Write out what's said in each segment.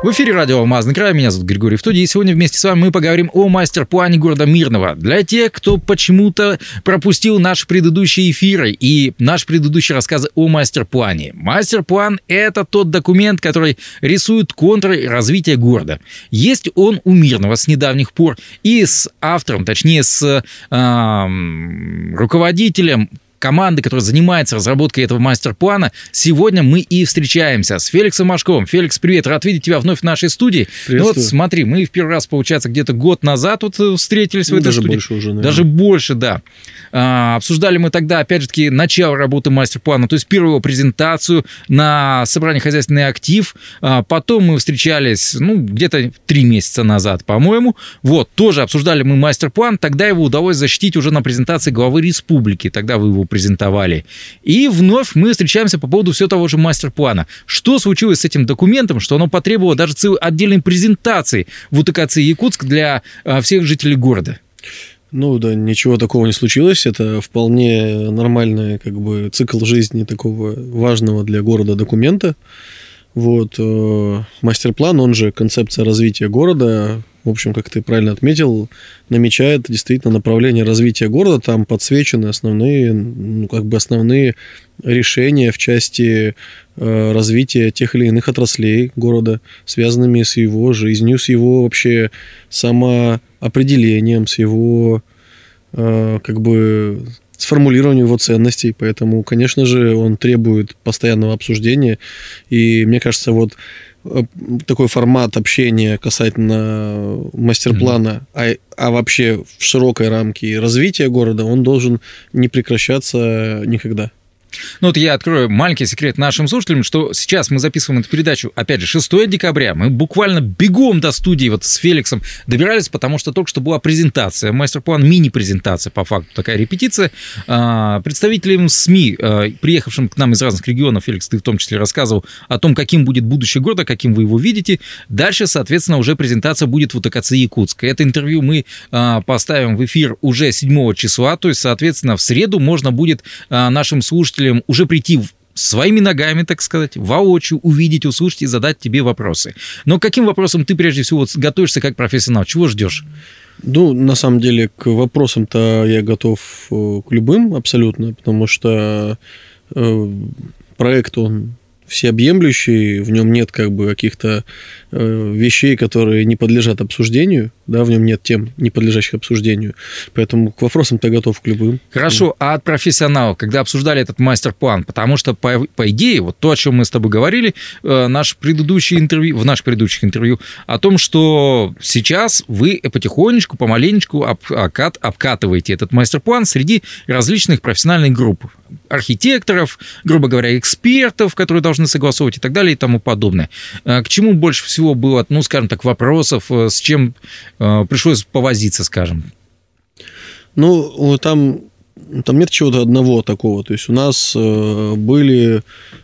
В эфире радио «Алмазный край», меня зовут Григорий Втуди, и сегодня вместе с вами мы поговорим о мастер-плане города Мирного. Для тех, кто почему-то пропустил наши предыдущие эфиры и наши предыдущие рассказы о мастер-плане. Мастер-план – это тот документ, который рисует контуры развития города. Есть он у Мирного с недавних пор, и с автором, точнее, с э, руководителем команды, которая занимается разработкой этого мастер-плана, сегодня мы и встречаемся с Феликсом Машковым. Феликс, привет, рад видеть тебя вновь в нашей студии. Ну вот смотри, мы в первый раз, получается, где-то год назад вот э, встретились ну, в этой даже студии. больше уже, наверное. Даже больше, да. А, обсуждали мы тогда, опять же таки, начало работы мастер-плана, то есть первую презентацию на собрании «Хозяйственный актив». А, потом мы встречались, ну, где-то три месяца назад, по-моему. Вот, тоже обсуждали мы мастер-план. Тогда его удалось защитить уже на презентации главы республики. Тогда вы его презентовали. И вновь мы встречаемся по поводу все того же мастер-плана. Что случилось с этим документом, что оно потребовало даже целой отдельной презентации в УТКЦ Якутск для а, всех жителей города? Ну да, ничего такого не случилось. Это вполне нормальный как бы цикл жизни такого важного для города документа. Вот э, мастер-план, он же концепция развития города, в общем, как ты правильно отметил, намечает действительно направление развития города. Там подсвечены основные, ну, как бы основные решения в части э, развития тех или иных отраслей города, связанными с его жизнью, с его вообще самоопределением, с его э, как бы сформулированию его ценностей, поэтому, конечно же, он требует постоянного обсуждения, и мне кажется, вот такой формат общения касательно мастер-плана, mm-hmm. а, а вообще в широкой рамке развития города, он должен не прекращаться никогда. Ну вот я открою маленький секрет нашим слушателям, что сейчас мы записываем эту передачу, опять же, 6 декабря. Мы буквально бегом до студии вот с Феликсом добирались, потому что только что была презентация, мастер-план, мини-презентация, по факту, такая репетиция. А, представителям СМИ, а, приехавшим к нам из разных регионов, Феликс, ты в том числе рассказывал о том, каким будет будущее города, каким вы его видите. Дальше, соответственно, уже презентация будет в УТКЦ Якутск. Это интервью мы а, поставим в эфир уже 7 числа, то есть, соответственно, в среду можно будет нашим слушателям слушателям уже прийти своими ногами, так сказать, воочию увидеть, услышать и задать тебе вопросы. Но каким вопросом ты прежде всего готовишься как профессионал? Чего ждешь? Ну, на самом деле, к вопросам-то я готов э, к любым абсолютно, потому что э, проект, он всеобъемлющий, в нем нет как бы каких-то э, вещей, которые не подлежат обсуждению, да, в нем нет тем, не подлежащих обсуждению. Поэтому к вопросам-то готов к любым. Хорошо, а от профессионала, когда обсуждали этот мастер-план, потому что, по, по идее, вот то, о чем мы с тобой говорили, э, наш предыдущий интервью, в наших предыдущих интервью, о том, что сейчас вы потихонечку, помаленечку об, обкат, обкатываете этот мастер-план среди различных профессиональных групп. Архитекторов, грубо говоря, экспертов, которые должны согласовывать и так далее и тому подобное. Э, к чему больше всего было, ну, скажем так, вопросов, э, с чем Э, пришлось повозиться, скажем? Ну, там, там нет чего-то одного такого. То есть у нас были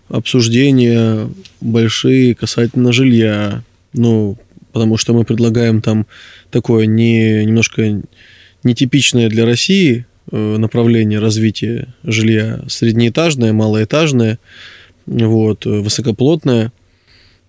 обсуждения большие касательно жилья. Ну, потому что мы предлагаем там такое не, немножко нетипичное для России направление развития жилья. Среднеэтажное, малоэтажное, вот, высокоплотное –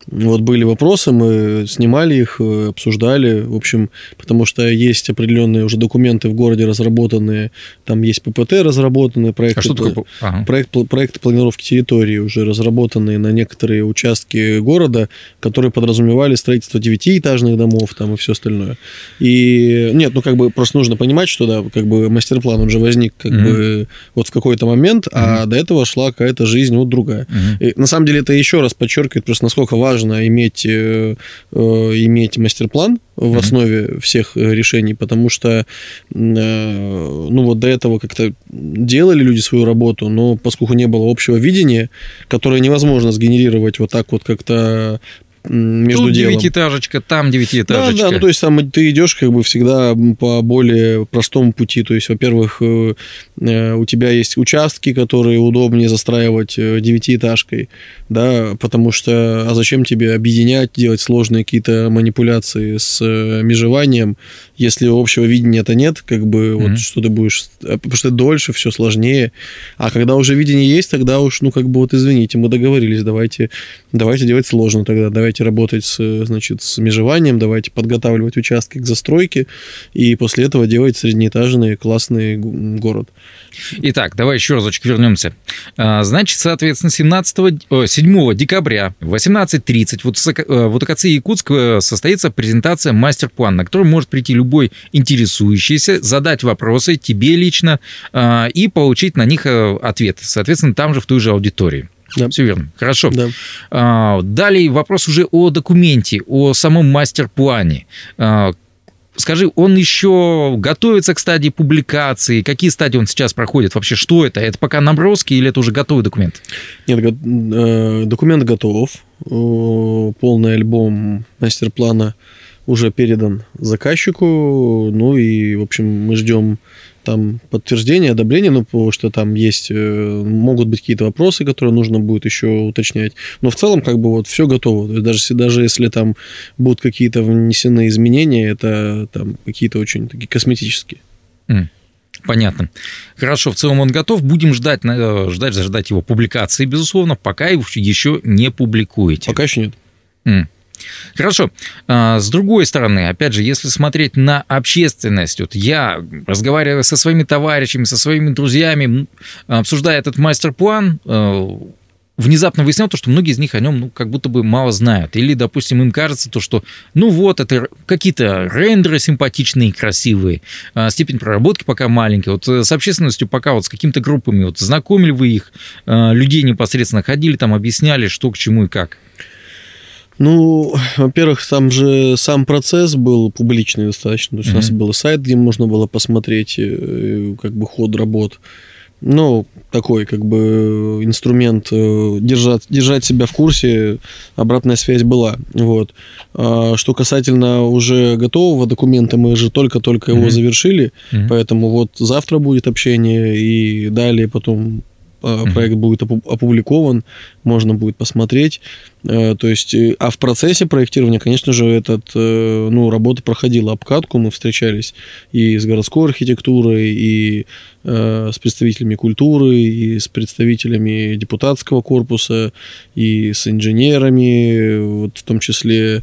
вот были вопросы, мы снимали их, э, обсуждали, в общем, потому что есть определенные уже документы в городе разработанные, там есть ППТ разработанные, проекты, а что такое? Ага. проект, проекты планировки территории уже разработанные на некоторые участки города, которые подразумевали строительство девятиэтажных домов там и все остальное. И нет, ну как бы просто нужно понимать, что да, как бы мастер-план уже возник как mm-hmm. бы вот в какой-то момент, mm-hmm. а до этого шла какая-то жизнь вот другая. Mm-hmm. И на самом деле это еще раз подчеркивает просто насколько важно важно иметь, э, э, иметь мастер-план в основе всех э, решений, потому что, ну, вот до этого как-то делали люди свою работу, но поскольку не было общего видения, которое невозможно сгенерировать вот так вот как-то между Тут делом. девятиэтажечка, там девятиэтажечка. Да, да, ну то есть там ты идешь как бы всегда по более простому пути. То есть, во-первых, э, э, у тебя есть участки, которые удобнее застраивать э, девятиэтажкой, да, потому что, а зачем тебе объединять, делать сложные какие-то манипуляции с межеванием, если общего видения это нет, как бы Мгм. вот что ты будешь, потому что дольше, все сложнее. А когда уже видение есть, тогда уж, ну как бы вот извините, мы договорились, давайте, давайте делать сложно тогда, давайте работать с, значит, с межеванием, давайте подготавливать участки к застройке, и после этого делать среднеэтажный классный город. Итак, давай еще разочек вернемся. А, Значит, соответственно, 17, о, 7 декабря в 18.30 в УТСК э, в УТКЦ Якутск состоится презентация мастер-плана, на которую может прийти любой интересующийся, задать вопросы тебе лично а, и получить на них э, ответ. Соответственно, там же в той же аудитории. Да. Все верно. Хорошо. Да. А, Далее вопрос уже о документе, о самом мастер-плане. А, Скажи, он еще готовится к стадии публикации? Какие стадии он сейчас проходит? Вообще, что это? Это пока наброски или это уже готовый документ? Нет, э, документ готов. Полный альбом мастер-плана уже передан заказчику. Ну и, в общем, мы ждем там подтверждения, одобрения, ну, потому что там есть, э, могут быть какие-то вопросы, которые нужно будет еще уточнять. Но в целом, как бы, вот все готово. То есть даже, если- даже если там будут какие-то внесены изменения, это там какие-то очень такие косметические. Понятно. Хорошо, в целом он готов. Будем ждать, э, ждать, ждать его публикации, безусловно, пока его еще не публикуете. Пока еще нет. М. Хорошо. А, С другой стороны, опять же, если смотреть на общественность, вот я, разговаривая со своими товарищами, со своими друзьями, обсуждая этот мастер-план, э, внезапно выяснял то, что многие из них о нем ну, как будто бы мало знают. Или, допустим, им кажется то, что ну вот, это какие-то рендеры симпатичные, красивые, а, степень проработки пока маленькая. Вот э, с общественностью пока вот с какими-то группами, вот знакомили вы их, э, людей непосредственно ходили, там объясняли, что к чему и как. Ну, во-первых, там же сам процесс был публичный достаточно. То есть у нас был сайт, где можно было посмотреть э, как бы ход работ. Ну, такой как бы инструмент э, держать, держать себя в курсе, обратная связь была. Вот. А что касательно уже готового документа, мы же только-только его Мгм. завершили, Мгм. поэтому вот завтра будет общение, и далее потом Мгм. проект будет опу- опубликован, можно будет посмотреть. Э, То есть, э, а в процессе проектирования, конечно же, этот, э, ну, работа проходила обкатку, мы встречались и с городской архитектурой, и с представителями культуры, и с представителями депутатского корпуса, и с инженерами, вот в том числе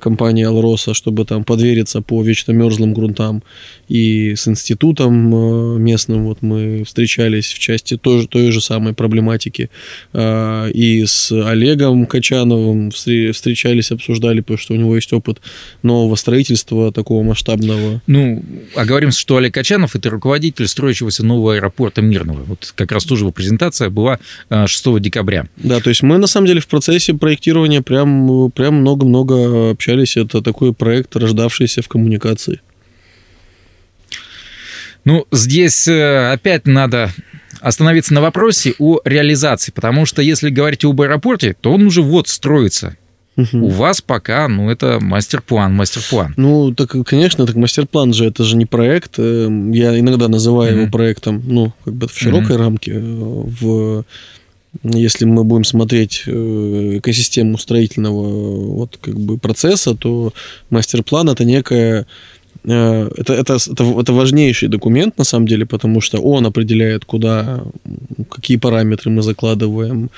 компании Алроса, чтобы там подвериться по вечно мерзлым грунтам, и с институтом местным. Вот мы встречались в части той, же- той же самой проблематики, и с Олегом Качановым встре- встречались, обсуждали, потому что у него есть опыт нового строительства такого масштабного. Ну, оговоримся, что Олег Качанов – это руководитель строящегося нового аэропорта Мирного. Вот как раз тоже его презентация была э, 6 декабря. Да, то есть мы на самом деле в процессе проектирования прям, прям много-много общались. Это такой проект, рождавшийся в коммуникации. Ну, здесь э, опять надо остановиться на вопросе о реализации, потому что если говорить об аэропорте, то он уже вот строится. Мгм. У вас пока, ну, это мастер-план, мастер-план. Ну, так, конечно, так мастер-план же, это же не проект. э, Я иногда называю Мгм. его проектом, ну, как бы в широкой рамке. э, В, если мы будем смотреть э, экосистему строительного э, вот, как бы процесса, то мастер-план это некая это, это, это, это важнейший документ, на самом деле, потому что он определяет, куда, какие параметры мы закладываем,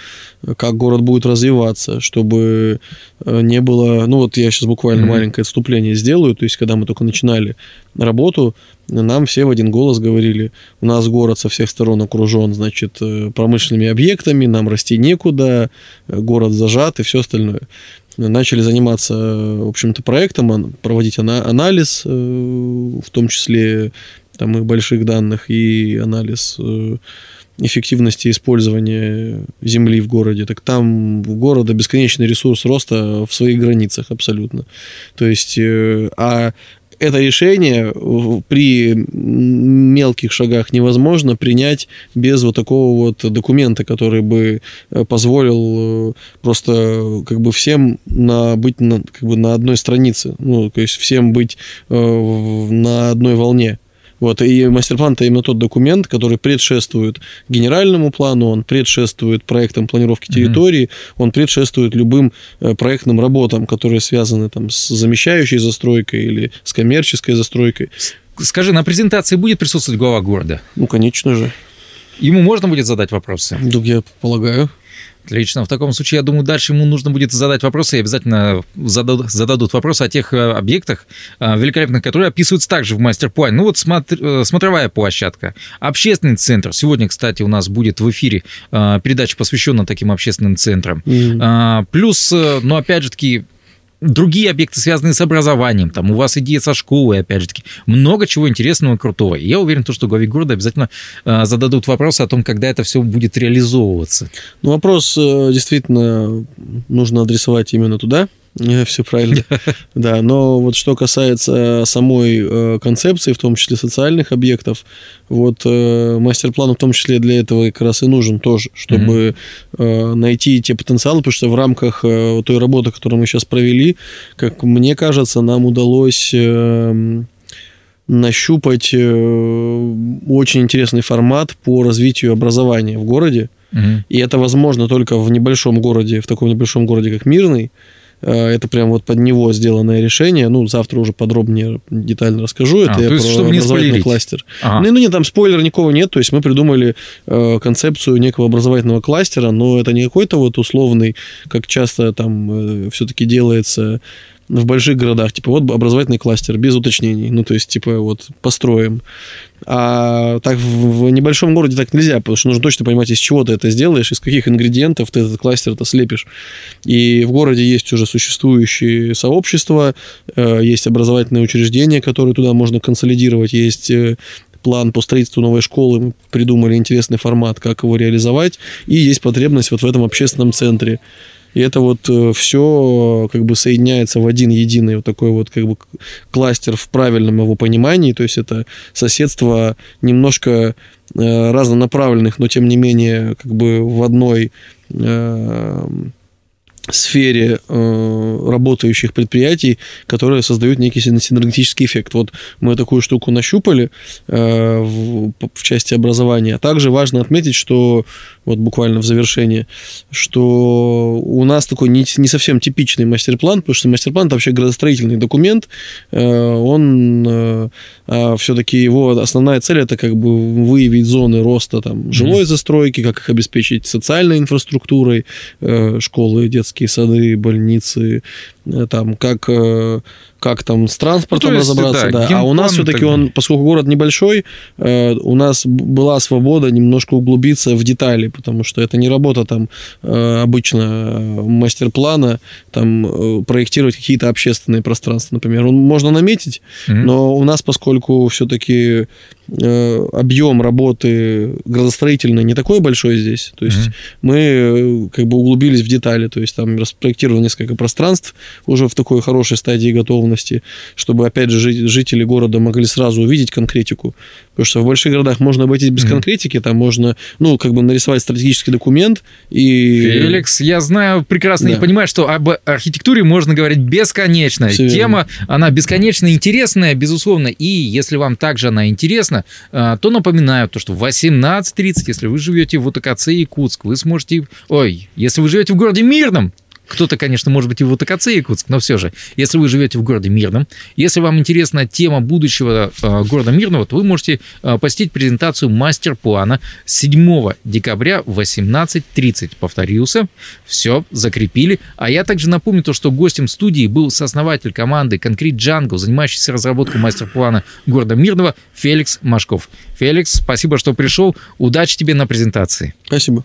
э, как город будет развиваться, чтобы э, не было... Ну, вот я сейчас буквально Мгм. маленькое отступление сделаю. То есть, когда мы только начинали работу, нам все в один голос говорили, у нас город со всех сторон окружен, значит, э, промышленными объектами, нам расти некуда, э, город зажат и все остальное. Начали заниматься, э, в общем-то, проектом, проводить ана- анализ, э, в том числе там и больших данных, и анализ э, эффективности использования земли в городе, так там у города бесконечный ресурс роста в своих границах абсолютно. То есть, а это решение при мелких шагах невозможно принять без вот такого вот документа, который бы э, позволил э, просто как бы всем на, быть на, как бы на одной странице, ну, то есть всем быть э, на одной волне. Вот, и мастер-план это именно тот документ, который предшествует генеральному плану, он предшествует проектам планировки территории, mm-hmm. он предшествует любым э, проектным работам, которые связаны там с замещающей застройкой или с коммерческой застройкой. Скажи, на презентации будет присутствовать глава города? Ну, конечно же. Ему можно будет задать вопросы? Да, я полагаю. Отлично. В таком случае, я думаю, дальше ему нужно будет задать вопросы, и обязательно зададут, зададут вопросы о тех э, объектах э, великолепных, которые описываются также в мастер-плане. Ну вот смотр, э, смотровая площадка, общественный центр. Сегодня, кстати, у нас будет в эфире передача, посвященная таким общественным центрам. Mm-hmm. Плюс, ну опять же таки, другие объекты, связанные с образованием, там у вас идея со школой, опять же таки, много чего интересного и крутого. И я уверен, что главе города обязательно э, зададут вопрос о том, когда это все будет реализовываться. Ну, вопрос э, действительно нужно адресовать именно туда, все правильно. Да, но вот что касается самой э, концепции, в том числе социальных объектов, вот э, мастер-план в том числе для этого как раз и нужен тоже, чтобы mm-hmm. найти те потенциалы, потому что в рамках той работы, которую мы сейчас провели, как мне кажется, нам удалось нащупать очень интересный формат по развитию образования в городе. Угу. И это возможно только в небольшом городе, в таком небольшом городе, как Мирный, Э, это прям вот под него сделанное решение. Ну, завтра уже подробнее, детально расскажу. Это а, я про есть, чтобы образовательный не кластер. Ага. Ну, ну, нет, там спойлера никого нет. То есть мы придумали э, концепцию некого образовательного кластера, но это не какой-то вот условный, как часто там э, все-таки делается в больших городах, типа, вот образовательный кластер, без уточнений. Ну, то есть, типа, вот построим. А так в небольшом городе так нельзя, потому что нужно точно понимать, из чего ты это сделаешь, из каких ингредиентов ты этот кластер это слепишь. И в городе есть уже существующие сообщества, э, есть образовательные учреждения, которые туда можно консолидировать, есть э, план по строительству новой школы, мы придумали интересный формат, как его реализовать, и есть потребность вот в этом общественном центре. И это вот э, все как бы соединяется в один единый вот такой вот как бы кластер в правильном его понимании. То есть это соседство немножко э, разнонаправленных, но тем не менее как бы в одной э, сфере э, работающих предприятий, которые создают некий синергетический эффект. Вот мы такую штуку нащупали э, в, в части образования. А также важно отметить, что вот буквально в завершении, что у нас такой не, не совсем типичный мастер-план, потому что мастер-план это вообще градостроительный документ, э, он э, а все-таки его основная цель это как бы выявить зоны роста там жилой mm-hmm. застройки, как их обеспечить социальной инфраструктурой, э, школы, детские сады, больницы, там, как, э, как там с транспортом ну, есть, разобраться, да. да. А у нас все-таки он, поскольку город небольшой, э, у нас была свобода немножко углубиться в детали, потому что это не работа там обычно мастер-плана, там проектировать какие-то общественные пространства, например. Он можно наметить, mm-hmm. но у нас, поскольку все-таки объем работы градостроительной не такой большой здесь, то есть mm-hmm. мы как бы углубились в детали, то есть там распроектировали несколько пространств, уже в такой хорошей стадии готовности, чтобы, опять же, жители города могли сразу увидеть конкретику. Потому что в больших городах можно обойтись без mm-hmm. конкретики, там можно, ну, как бы нарисовать стратегический документ и... Феликс, я знаю прекрасно да. и понимаю, что об архитектуре можно говорить бесконечно. Все Тема, верно. она бесконечно интересная, безусловно, и если вам также она интересна, а, то напоминаю, то, что в 18.30, если вы живете в УТКЦ Якутск, вы сможете... Ой, если вы живете в городе Мирном, кто-то, конечно, может быть и в УТКЦ Якутск, но все же, если вы живете в городе Мирном, если вам интересна тема будущего э, города Мирного, то вы можете э, посетить презентацию мастер-плана 7 декабря в 18.30. Повторился, все, закрепили. А я также напомню то, что гостем студии был сооснователь команды Concrete Django, занимающийся разработкой мастер-плана города Мирного Феликс Машков. Феликс, спасибо, что пришел. Удачи тебе на презентации. Спасибо.